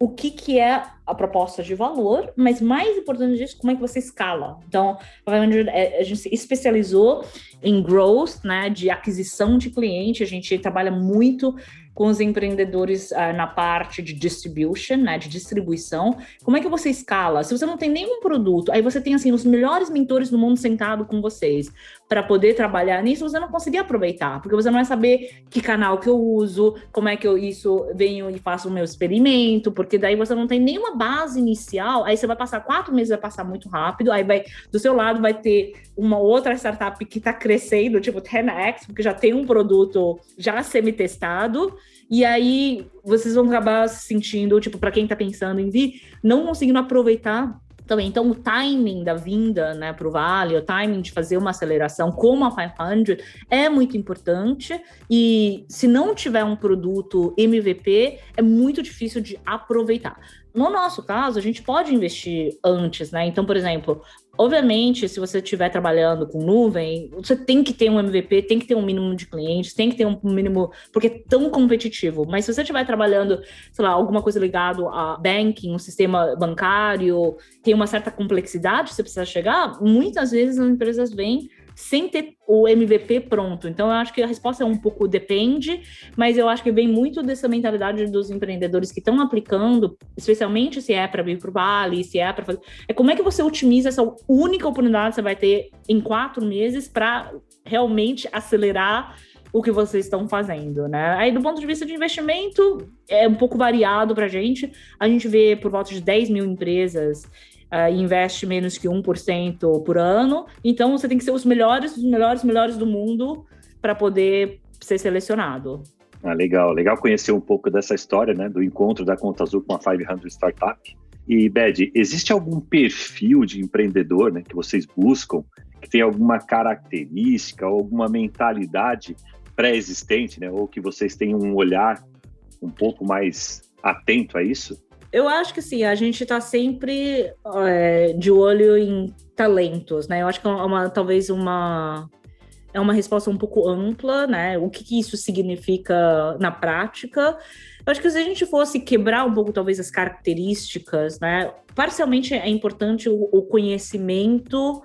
o que, que é a proposta de valor, mas mais importante disso, como é que você escala. Então, a gente se especializou em growth, né, de aquisição de cliente, a gente trabalha muito com os empreendedores uh, na parte de distribution, né, de distribuição. Como é que você escala? Se você não tem nenhum produto, aí você tem assim os melhores mentores do mundo sentado com vocês para poder trabalhar nisso, você não conseguir aproveitar, porque você não vai saber que canal que eu uso, como é que eu isso venho e faço o meu experimento, porque daí você não tem nenhuma base inicial. Aí você vai passar quatro meses, vai passar muito rápido. Aí vai do seu lado vai ter uma outra startup que está crescendo, tipo 10x, porque já tem um produto já semi-testado. E aí vocês vão acabar se sentindo, tipo, para quem está pensando em vir, não conseguindo aproveitar também. Então, o timing da vinda né, para o Vale, o timing de fazer uma aceleração como a 500 é muito importante. E se não tiver um produto MVP, é muito difícil de aproveitar. No nosso caso, a gente pode investir antes, né? Então, por exemplo, obviamente, se você estiver trabalhando com nuvem, você tem que ter um MVP, tem que ter um mínimo de clientes, tem que ter um mínimo, porque é tão competitivo. Mas se você estiver trabalhando, sei lá, alguma coisa ligado a banking, um sistema bancário, tem uma certa complexidade, você precisa chegar, muitas vezes as empresas vêm sem ter o MVP pronto. Então, eu acho que a resposta é um pouco depende, mas eu acho que vem muito dessa mentalidade dos empreendedores que estão aplicando, especialmente se é para vir para o Vale, se é para fazer. É como é que você otimiza essa única oportunidade que você vai ter em quatro meses para realmente acelerar o que vocês estão fazendo, né? Aí, do ponto de vista de investimento, é um pouco variado para a gente. A gente vê por volta de 10 mil empresas uh, investe menos que 1% por ano. Então, você tem que ser os melhores, os melhores, melhores do mundo para poder ser selecionado. Ah, legal, legal conhecer um pouco dessa história, né, do encontro da Conta Azul com a 500 Startup. E, Bed, existe algum perfil de empreendedor né, que vocês buscam, que tem alguma característica, alguma mentalidade pré-existente, né, ou que vocês têm um olhar um pouco mais atento a isso? Eu acho que sim, a gente está sempre é, de olho em talentos, né? Eu acho que é uma, talvez uma é uma resposta um pouco ampla, né? O que, que, isso significa na prática? Eu acho que se a gente fosse quebrar um pouco, talvez, as características, né? Parcialmente é importante o, o conhecimento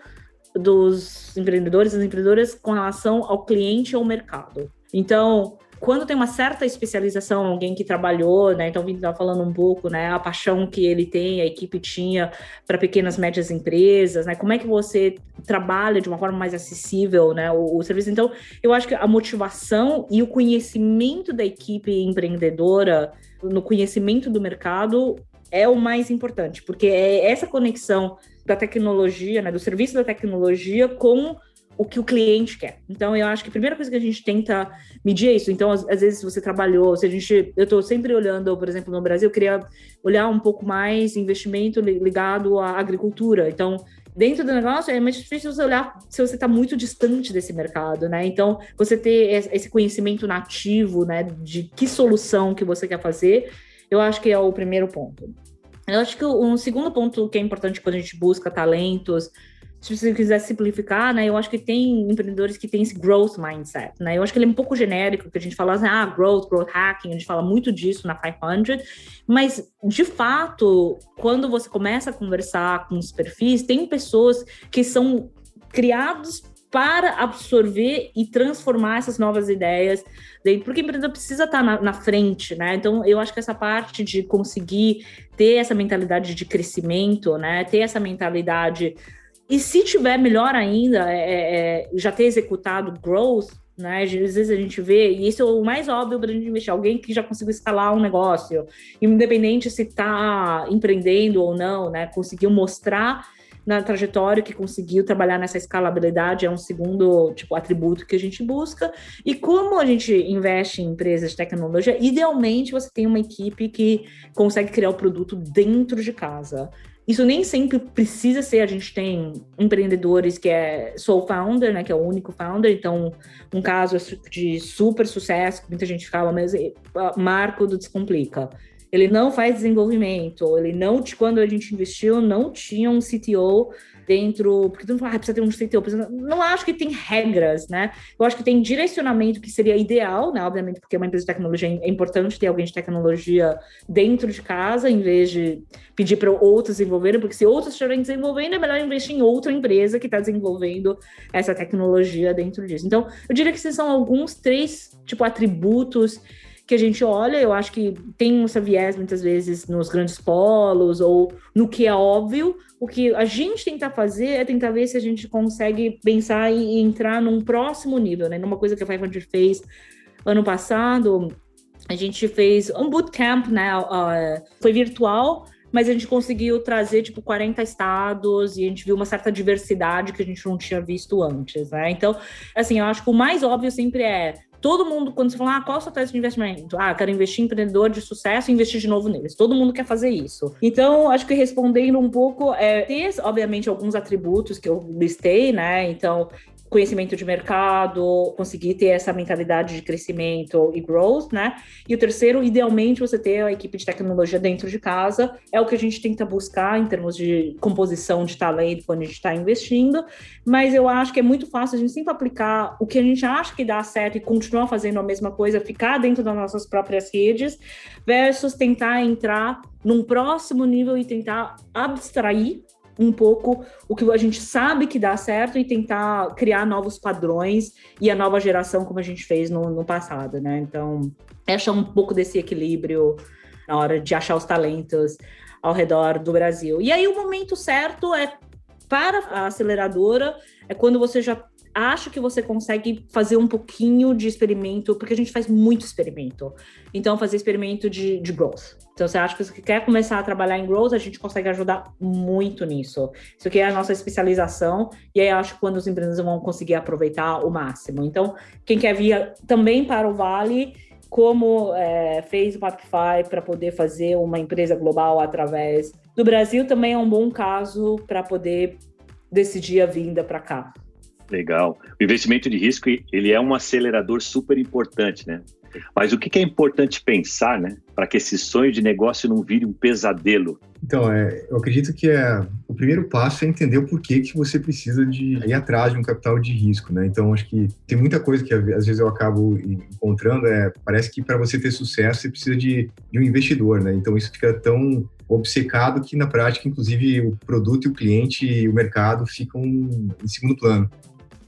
dos empreendedores e empreendedoras com relação ao cliente e ao mercado. Então, quando tem uma certa especialização, alguém que trabalhou, né? Então, o Vitor estava falando um pouco, né? A paixão que ele tem, a equipe tinha para pequenas, médias empresas, né? Como é que você trabalha de uma forma mais acessível, né? O, o, serviço. Então, eu acho que a motivação e o conhecimento da equipe empreendedora, no conhecimento do mercado, é o mais importante, porque é essa conexão da tecnologia, né? Do serviço da tecnologia com o que o cliente quer. Então, eu acho que a primeira coisa que a gente tenta medir é isso. Então, às, às vezes, se você trabalhou, se a gente, eu estou sempre olhando, por exemplo, no Brasil, eu queria olhar um pouco mais investimento ligado à agricultura. Então, dentro do negócio é mais difícil você olhar se você está muito distante desse mercado, né? Então, você ter esse conhecimento nativo, né, de que solução que você quer fazer, eu acho que é o primeiro ponto. Eu acho que um segundo ponto que é importante quando a gente busca talentos se você quiser simplificar, né, eu acho que tem empreendedores que têm esse growth mindset, né? Eu acho que ele é um pouco genérico, que a gente fala assim, ah, growth, growth hacking, a gente fala muito disso na 500, mas de fato, quando você começa a conversar com os perfis, tem pessoas que são criados para absorver e transformar essas novas ideias porque o empreendedor precisa estar na, na, frente, né? Então, eu acho que essa parte de conseguir ter essa mentalidade de crescimento, né? Ter essa mentalidade e se tiver melhor ainda, é, é, é, já ter executado growth, Né? Às vezes a gente vê, e isso é o mais óbvio para a gente investir, alguém que já conseguiu escalar um negócio, independente se está empreendendo ou não, né? Conseguiu mostrar na trajetória que conseguiu trabalhar nessa escalabilidade é um segundo tipo atributo que a gente busca. E como a gente investe em empresas de tecnologia, idealmente você tem uma equipe que consegue criar o produto dentro de casa. Isso nem sempre precisa ser, a gente tem empreendedores que é sole founder, né, que é o único founder, então um caso de super sucesso, muita gente fala, mas eh, marco do Descomplica. Ele não faz desenvolvimento, ele não, quando a gente investiu, não tinha um CTO dentro, porque tu não fala, ah, precisa ter um CTO, não acho que tem regras, né? Eu acho que tem direcionamento que seria ideal, né? Obviamente, porque uma empresa de tecnologia é importante ter alguém de tecnologia dentro de casa, em vez de pedir para outros desenvolverem, porque se outros estiverem desenvolvendo, é melhor investir em outra empresa que está desenvolvendo essa tecnologia dentro disso. Então, eu diria que esses são alguns três, tipo, atributos que a gente olha, eu acho que tem essa viés muitas vezes nos grandes polos ou no que é óbvio. O que a gente tenta fazer é tentar ver se a gente consegue pensar e entrar num próximo nível, né? Numa coisa que a 500 fez ano passado, a gente fez um bootcamp, né? Uh, foi virtual, mas a gente conseguiu trazer tipo 40 estados e a gente viu uma certa diversidade que a gente não tinha visto antes, né? Então, assim, eu acho que o mais óbvio sempre é Todo mundo, quando você fala, ah, qual a sua tese de investimento? Ah, quero investir em empreendedor de sucesso e investir de novo neles. Todo mundo quer fazer isso. Então, acho que respondendo um pouco, é, tem, obviamente, alguns atributos que eu listei, né? Então, conhecimento de mercado, conseguir ter essa mentalidade de crescimento e growth, né? E o terceiro, idealmente, você ter a equipe de tecnologia dentro de casa, é o que a gente tenta buscar em termos de composição de talento quando a gente está investindo, mas eu acho que é muito fácil a gente sempre aplicar o que a gente acha que dá certo e continuar fazendo a mesma coisa, ficar dentro das nossas próprias redes, versus tentar entrar num próximo nível e tentar abstrair um pouco o que a gente sabe que dá certo e tentar criar novos padrões e a nova geração como a gente fez no, no passado, né? Então, achar um pouco desse equilíbrio na hora de achar os talentos ao redor do Brasil. E aí o momento certo é para a aceleradora é quando você já acho que você consegue fazer um pouquinho de experimento, porque a gente faz muito experimento. Então, fazer experimento de, de growth. Então, você acha que você quer começar a trabalhar em growth, a gente consegue ajudar muito nisso. Isso aqui é a nossa especialização, e aí acho que quando os empreendedores vão conseguir aproveitar o máximo. Então, quem quer vir também para o Vale, como é, fez o Mapify para poder fazer uma empresa global através do Brasil, também é um bom caso para poder decidir a vinda para cá. Legal. O investimento de risco ele é um acelerador super importante, né? Mas o que é importante pensar, né, para que esse sonho de negócio não vire um pesadelo? Então, é, eu acredito que é, o primeiro passo é entender o porquê que você precisa de ir atrás de um capital de risco, né? Então, acho que tem muita coisa que às vezes eu acabo encontrando, é, parece que para você ter sucesso você precisa de, de um investidor, né? Então, isso fica tão obcecado que na prática, inclusive, o produto e o cliente e o mercado ficam em segundo plano.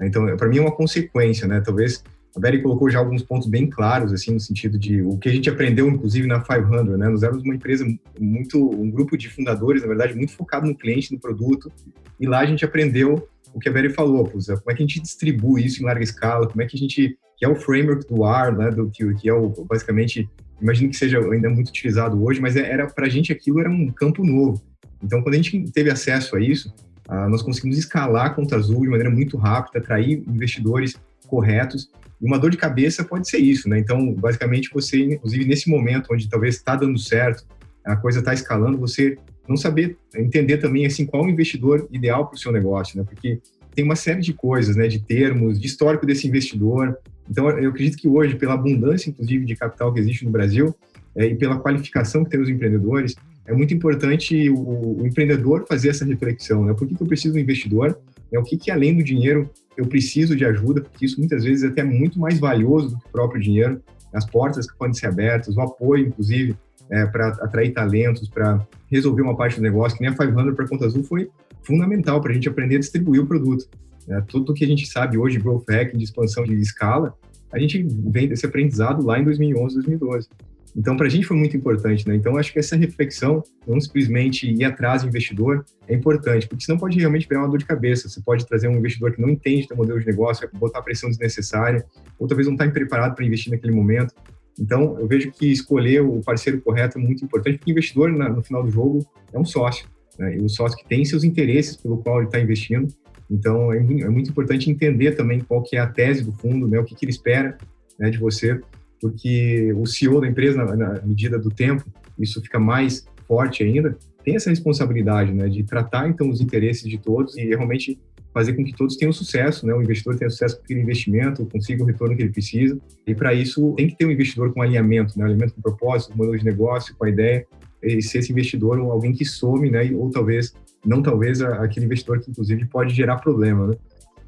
Então, para mim é uma consequência, né? Talvez a Berry colocou já alguns pontos bem claros, assim, no sentido de o que a gente aprendeu, inclusive, na 500, né? Nós éramos uma empresa muito, um grupo de fundadores, na verdade, muito focado no cliente, no produto, e lá a gente aprendeu o que a Berry falou, como é que a gente distribui isso em larga escala, como é que a gente, que é o framework do AR, né? Do, que, que é o, basicamente, imagino que seja ainda muito utilizado hoje, mas é, era, para a gente aquilo era um campo novo. Então, quando a gente teve acesso a isso, ah, nós conseguimos escalar a conta azul de maneira muito rápida, atrair investidores corretos. E uma dor de cabeça pode ser isso, né? Então, basicamente, você, inclusive nesse momento onde talvez está dando certo, a coisa está escalando, você não saber entender também assim qual o investidor ideal para o seu negócio, né? Porque tem uma série de coisas, né? De termos, de histórico desse investidor. Então, eu acredito que hoje, pela abundância, inclusive, de capital que existe no Brasil é, e pela qualificação que tem os empreendedores, é muito importante o, o empreendedor fazer essa reflexão, né? Por que, que eu preciso de um investidor? É, o que, que, além do dinheiro, eu preciso de ajuda? Porque isso, muitas vezes, é até muito mais valioso do que o próprio dinheiro. As portas que podem ser abertas, o apoio, inclusive, é, para atrair talentos, para resolver uma parte do negócio, que nem a 500 para Conta Azul foi fundamental para a gente aprender a distribuir o produto. É, tudo que a gente sabe hoje, growth hacking, de expansão de escala, a gente vem desse aprendizado lá em 2011, 2012. Então, para a gente foi muito importante, né? Então, acho que essa reflexão, não simplesmente ir atrás do investidor, é importante, porque senão pode realmente virar uma dor de cabeça. Você pode trazer um investidor que não entende o modelo de negócio, botar pressão desnecessária, ou talvez não está preparado para investir naquele momento. Então, eu vejo que escolher o parceiro correto é muito importante, porque o investidor, no final do jogo, é um sócio. Né? E um sócio que tem seus interesses pelo qual ele está investindo. Então, é, é, muito importante entender também qual que é a tese do fundo, né? o que, que ele espera né, de você porque o CEO da empresa, na, na, medida do tempo, isso fica mais forte ainda, tem essa responsabilidade, né, de tratar então os interesses de todos e realmente fazer com que todos tenham sucesso, né, o investidor tenha sucesso com aquele investimento, consiga o retorno que ele precisa. E para isso tem que ter um investidor com alinhamento, né, alinhamento com propósito, com modelo de negócio, com a ideia, e ser esse investidor alguém que some, né, ou talvez não talvez aquele investidor que inclusive pode gerar problema, né?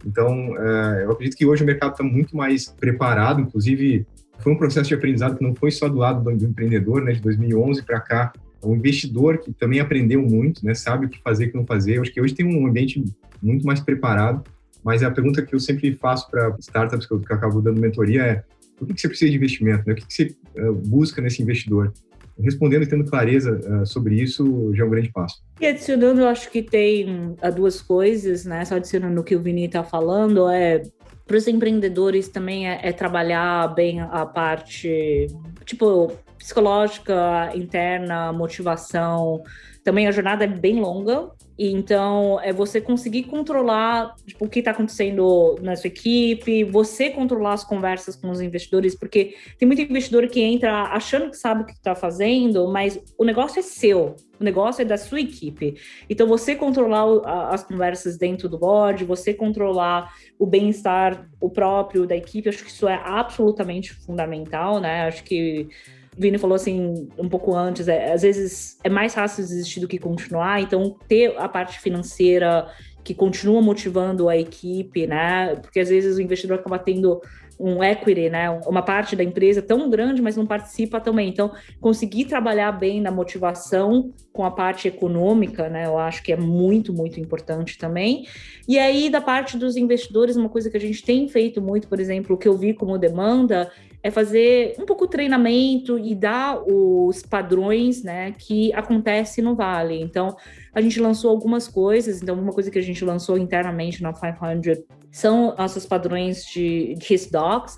Então, é, eu acredito que hoje o mercado está muito mais preparado, inclusive foi um processo de aprendizado que não foi só do lado do, empreendedor, né, de 2011 para cá, o investidor que também aprendeu muito, né, sabe o que fazer o que não fazer. Eu acho que hoje tem um ambiente muito mais preparado, mas a pergunta que eu sempre faço para startups que eu, que eu acabo dando mentoria é por que, que você precisa de investimento? Né? O que, que você uh, busca nesse investidor? Respondendo e tendo clareza uh, sobre isso já é um grande passo. E adicionando, eu acho que tem uh, duas coisas, né? Só adicionando o que o Vini está falando, é para os empreendedores também é, é, trabalhar bem a parte, tipo, psicológica, interna, motivação. Também a jornada é bem longa, e então é você conseguir controlar tipo, o que está acontecendo na sua equipe, você controlar as conversas com os investidores, porque tem muito investidor que entra achando que sabe o que está fazendo, mas o negócio é seu, o negócio é da sua equipe. Então você controlar as conversas dentro do board, você controlar o bem-estar, o próprio da equipe, acho que isso é absolutamente fundamental, né? Acho que Vini falou assim um pouco antes, é, às vezes é mais fácil desistir do que continuar, então ter a parte financeira que continua motivando a equipe, né? Porque às vezes o investidor acaba tendo um equity, né? Uma parte da empresa tão grande, mas não participa também. Então, conseguir trabalhar bem na motivação com a parte econômica, né? Eu acho que é muito, muito importante também. E aí, da parte dos investidores, uma coisa que a gente tem feito muito, por exemplo, o que eu vi como demanda é fazer um pouco treinamento e dar os padrões, né, que acontece no Vale. Então, a gente lançou algumas coisas. Então, uma coisa que a gente lançou internamente na 500 são nossos padrões de, de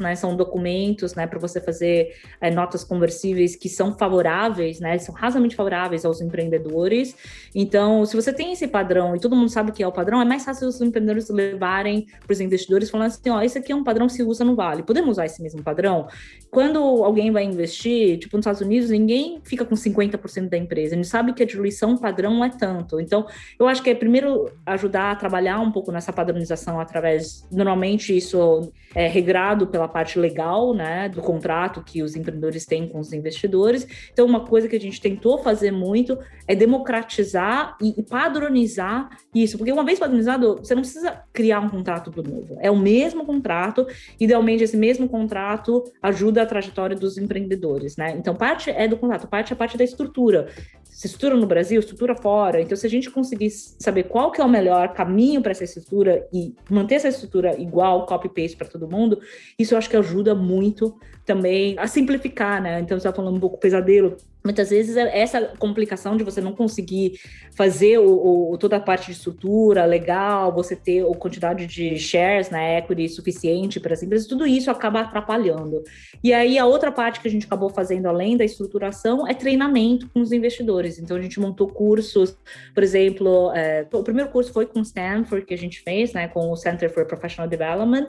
né? São documentos, né, para você fazer é, notas conversíveis que são favoráveis, né? São razoavelmente favoráveis aos empreendedores. Então, se você tem esse padrão e todo mundo sabe o que é o padrão, é mais fácil os empreendedores levarem para os investidores falando assim, ó, esse aqui é um padrão que se usa no Vale. Podemos usar esse mesmo padrão? Quando alguém vai investir, tipo nos Estados Unidos, ninguém fica com 50% da empresa. A gente sabe que a diluição padrão é tanto. Então, eu acho que é primeiro ajudar a trabalhar um pouco nessa padronização através, normalmente isso é regrado pela parte legal, né, do contrato que os empreendedores têm com os investidores. Então, uma coisa que a gente tentou fazer muito é democratizar e padronizar isso, porque uma vez padronizado, você não precisa criar um contrato do novo. É o mesmo contrato, idealmente esse mesmo contrato ajuda a trajetória dos empreendedores, né? Então, parte é do contrato, parte é parte da estrutura. Se estrutura no Brasil, estrutura fora. Então, se a gente conseguir saber qual que é o melhor caminho para essa estrutura e manter essa estrutura igual, copy-paste para todo mundo, isso eu acho que ajuda muito também a simplificar, né? Então, você está falando um pouco pesadelo. Muitas vezes é essa complicação de você não conseguir fazer o, o, toda a parte de estrutura legal, você ter a quantidade de shares na né, equity suficiente para as empresas, tudo isso acaba atrapalhando. E aí a outra parte que a gente acabou fazendo além da estruturação é treinamento com os investidores. Então a gente montou cursos, por exemplo, é, o primeiro curso foi com Stanford que a gente fez, né, com o Center for Professional Development.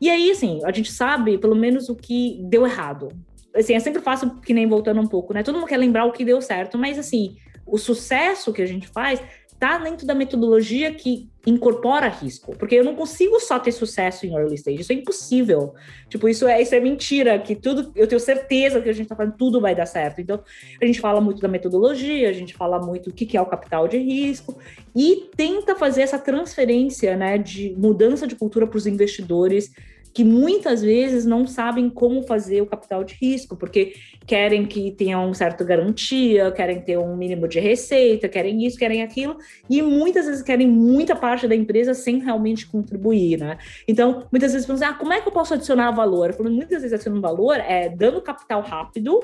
E aí, assim, a gente sabe pelo menos o que deu errado. Assim, é sempre fácil, que nem voltando um pouco, né? Todo mundo quer lembrar o que deu certo, mas assim, o sucesso que a gente faz tá dentro da metodologia que incorpora risco, porque eu não consigo só ter sucesso em early stage, isso é impossível. Tipo, isso é isso é mentira, que tudo, eu tenho certeza que a gente tá fazendo tudo vai dar certo. Então, a gente fala muito da metodologia, a gente fala muito o que é o capital de risco e tenta fazer essa transferência, né, de mudança de cultura para os investidores que muitas vezes não sabem como fazer o capital de risco, porque querem que tenha uma certa garantia, querem ter um mínimo de receita, querem isso, querem aquilo, e muitas vezes querem muita parte da empresa sem realmente contribuir, né? Então, muitas vezes pensam, ah, como é que eu posso adicionar valor? Eu falo, muitas vezes adicionando valor é dando capital rápido,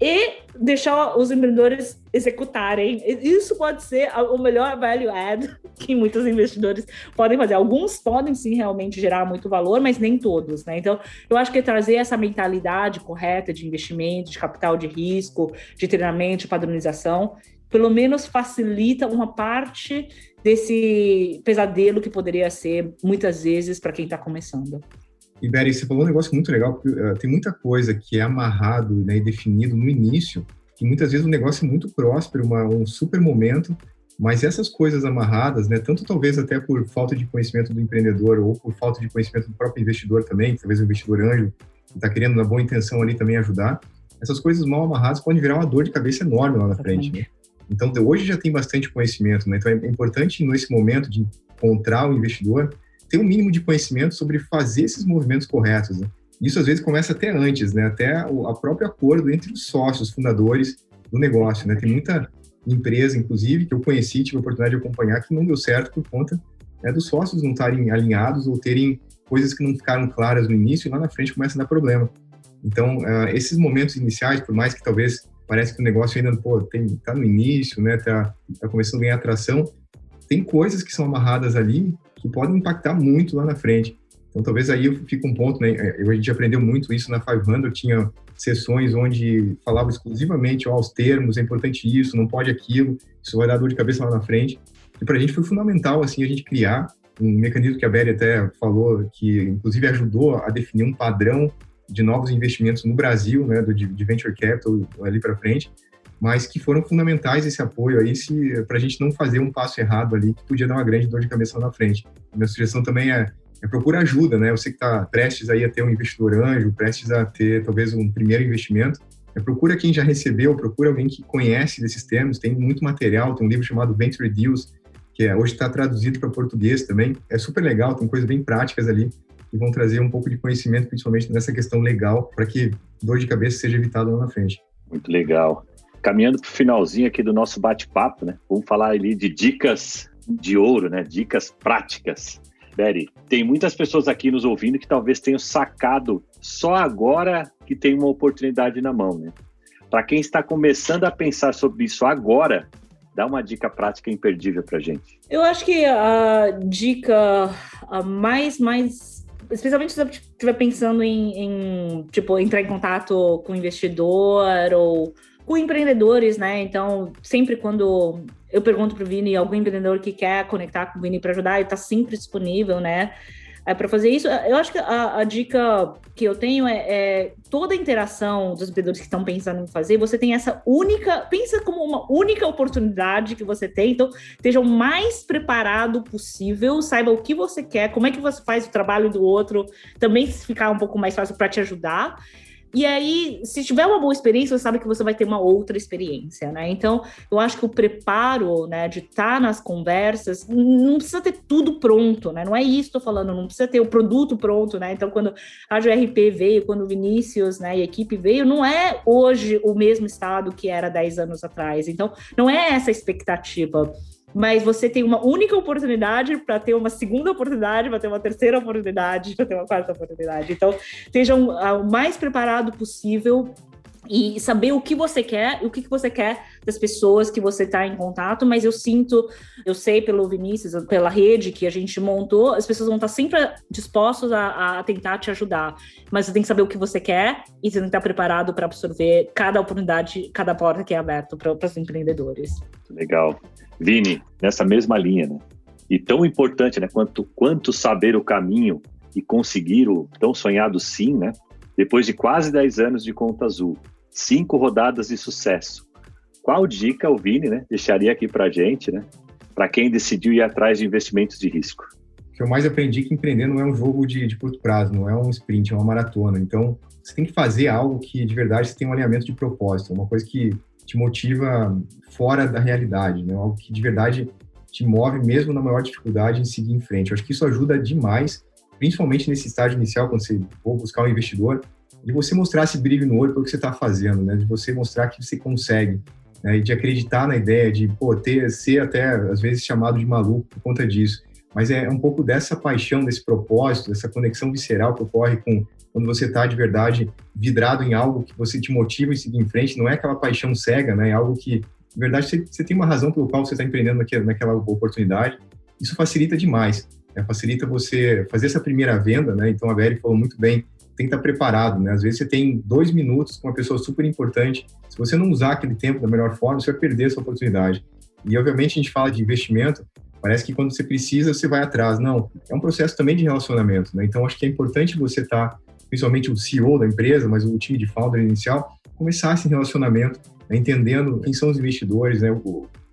e deixar os empreendedores executarem. Isso pode ser o melhor value add que muitos investidores podem fazer. Alguns podem sim realmente gerar muito valor, mas nem todos, né? Então, eu acho que trazer essa mentalidade correta de investimento, de capital de risco, de treinamento, de padronização, pelo menos facilita uma parte desse pesadelo que poderia ser muitas vezes para quem está começando. E, Beri, você falou um negócio muito legal, porque uh, tem muita coisa que é amarrado né, e definido no início, que muitas vezes o negócio é muito próspero, uma, um super momento, mas essas coisas amarradas, né, tanto talvez até por falta de conhecimento do empreendedor ou por falta de conhecimento do próprio investidor também, talvez o investidor anjo está querendo, na boa intenção ali também ajudar, essas coisas mal amarradas podem virar uma dor de cabeça enorme lá na frente. Né? Então, hoje já tem bastante conhecimento, né? então é importante nesse momento de encontrar o investidor ter um mínimo de conhecimento sobre fazer esses movimentos corretos. Né? Isso às vezes começa até antes, né? Até o a próprio acordo entre os sócios, fundadores do negócio, né? Tem muita empresa, inclusive, que eu conheci, tive a oportunidade de acompanhar, que não deu certo por conta né, dos sócios não estarem alinhados ou terem coisas que não ficaram claras no início e lá na frente começa a dar problema. Então, uh, esses momentos iniciais, por mais que talvez parece que o negócio ainda pô, tem, tá no início, né, tá, tá começando a ganhar atração, tem coisas que são amarradas ali que podem impactar muito lá na frente. Então, talvez aí fique um ponto, né? É, a gente aprendeu muito isso na 500, tinha sessões onde falava exclusivamente ó, os termos, é importante isso, não pode aquilo, isso vai dar dor de cabeça lá na frente. E para a gente foi fundamental, assim, a gente criar um mecanismo que a Beri até falou, que inclusive ajudou a definir um padrão de novos investimentos no Brasil, né, do, de venture capital ali para frente, mas que foram fundamentais esse apoio aí para a gente não fazer um passo errado ali que podia dar uma grande dor de cabeça lá na frente. Minha sugestão também é, é procurar ajuda, né? Você que está prestes aí a ter um investidor anjo, prestes a ter talvez um primeiro investimento, é, procura quem já recebeu, procura alguém que conhece desses termos. Tem muito material, tem um livro chamado Venture Deals, que é, hoje está traduzido para português também. É super legal, tem coisas bem práticas ali que vão trazer um pouco de conhecimento, principalmente nessa questão legal, para que dor de cabeça seja evitada lá na frente. Muito legal caminhando para o finalzinho aqui do nosso bate-papo, né? Vamos falar ali de dicas de ouro, né? Dicas práticas. Beri, tem muitas pessoas aqui nos ouvindo que talvez tenham sacado só agora que tem uma oportunidade na mão, né? Para quem está começando a pensar sobre isso agora, dá uma dica prática imperdível para gente. Eu acho que a dica mais mais especialmente se você estiver pensando em, em, tipo entrar em contato com investidor ou com empreendedores, né? Então, sempre quando eu pergunto para o Vini, algum empreendedor que quer conectar com o Vini para ajudar, ele está sempre disponível, né? É, para fazer isso, eu acho que a, a, dica que eu tenho é, é, toda a interação dos empreendedores que estão pensando em fazer, você tem essa única, pensa como uma única oportunidade que você tem, então esteja o mais preparado possível, saiba o que você quer, como é que você faz o trabalho do outro, também ficar um pouco mais fácil para te ajudar. E aí, se tiver uma boa experiência, você sabe que você vai ter uma outra experiência, né? Então, eu acho que o preparo, né, de estar tá nas conversas, não precisa ter tudo pronto, né? Não é isso que tô falando, não precisa ter o produto pronto, né? Então, quando a GRP veio, quando o Vinícius, né, e a equipe veio, não é hoje o mesmo estado que era 10 anos atrás. Então, não é essa expectativa mas você tem uma única oportunidade para ter uma segunda oportunidade, para ter uma terceira oportunidade, para ter uma quarta oportunidade. Então, estejam o mais preparado possível e saber o que você quer o que você quer das pessoas que você está em contato, mas eu sinto, eu sei pelo Vinícius, pela rede que a gente montou, as pessoas vão estar sempre dispostas a, a tentar te ajudar, mas você tem que saber o que você quer e você tem que estar preparado para absorver cada oportunidade, cada porta que é aberta para os empreendedores. Legal. Vini, nessa mesma linha, né? E tão importante, né? Quanto, quanto saber o caminho e conseguir o tão sonhado sim, né? Depois de quase 10 anos de conta azul, cinco rodadas de sucesso. Qual dica o Vini, né? Deixaria aqui para gente, né? Para quem decidiu ir atrás de investimentos de risco. O que eu mais aprendi é que empreender não é um jogo de, de curto prazo, não é um sprint, é uma maratona. Então, você tem que fazer algo que de verdade você tem um alinhamento de propósito, uma coisa que te motiva fora da realidade, né? Algo que de verdade te move mesmo na maior dificuldade em seguir em frente. Eu acho que isso ajuda demais, principalmente nesse estágio inicial, quando você for buscar um investidor, de você mostrar esse brilho no olho pelo que você está fazendo, né? De você mostrar que você consegue, né? E de acreditar na ideia de, pô, ter, ser até, às vezes, chamado de maluco por conta disso. mas é um pouco dessa paixão, desse propósito, dessa conexão visceral que ocorre com quando você está de verdade vidrado em algo que você te motiva e seguir em frente, não é aquela paixão cega, né? É algo que, de verdade, você, você tem uma razão pelo qual você está empreendendo naquela, naquela oportunidade. Isso facilita demais, né? facilita você fazer essa primeira venda, né? Então a Veri falou muito bem, tem que estar tá preparado, né? Às vezes você tem dois minutos com uma pessoa super importante, se você não usar aquele tempo da melhor forma, você vai perder essa oportunidade. E obviamente a gente fala de investimento, Parece que quando você precisa, você vai atrás. Não, é um processo também de relacionamento, né? Então, acho que é importante você estar, tá, principalmente o CEO da empresa, mas o time de founder inicial, começar esse relacionamento, né? entendendo quem são os investidores, né?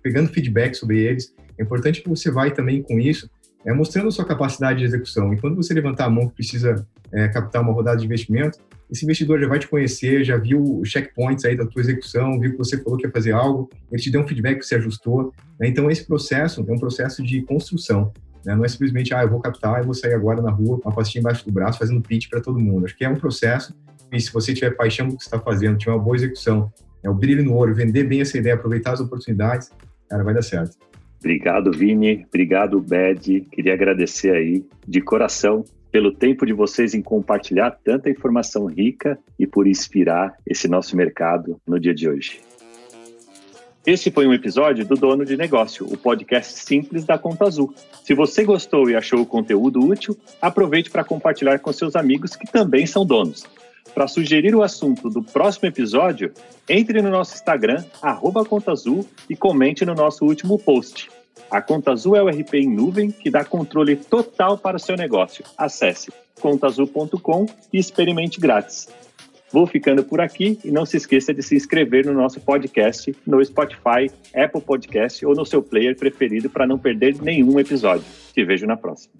pegando feedback sobre eles. É importante que você vai também com isso, é, mostrando sua capacidade de execução. E quando você levantar a mão que precisa é, captar uma rodada de investimento, esse investidor já vai te conhecer, já viu os checkpoints aí da tua execução, viu que você falou que ia fazer algo, ele te deu um feedback que você ajustou. Né? Então, esse processo é um processo de construção. Né? Não é simplesmente, ah, eu vou captar e vou sair agora na rua com a pastinha embaixo do braço fazendo pitch para todo mundo. Acho que é um processo e se você tiver paixão do que está fazendo, tiver uma boa execução, é o brilho no olho, vender bem essa ideia, aproveitar as oportunidades, cara, vai dar certo. Obrigado, Vini. Obrigado, Bed. Queria agradecer aí de coração pelo tempo de vocês em compartilhar tanta informação rica e por inspirar esse nosso mercado no dia de hoje. Esse foi um episódio do Dono de Negócio, o podcast simples da Conta Azul. Se você gostou e achou o conteúdo útil, aproveite para compartilhar com seus amigos que também são donos. Para sugerir o assunto do próximo episódio, entre no nosso Instagram, arroba Conta Azul, e comente no nosso último post. A Conta Azul é o RP em nuvem que dá controle total para o seu negócio. Acesse contaazul.com e experimente grátis. Vou ficando por aqui e não se esqueça de se inscrever no nosso podcast no Spotify, Apple Podcast ou no seu player preferido para não perder nenhum episódio. Te vejo na próxima.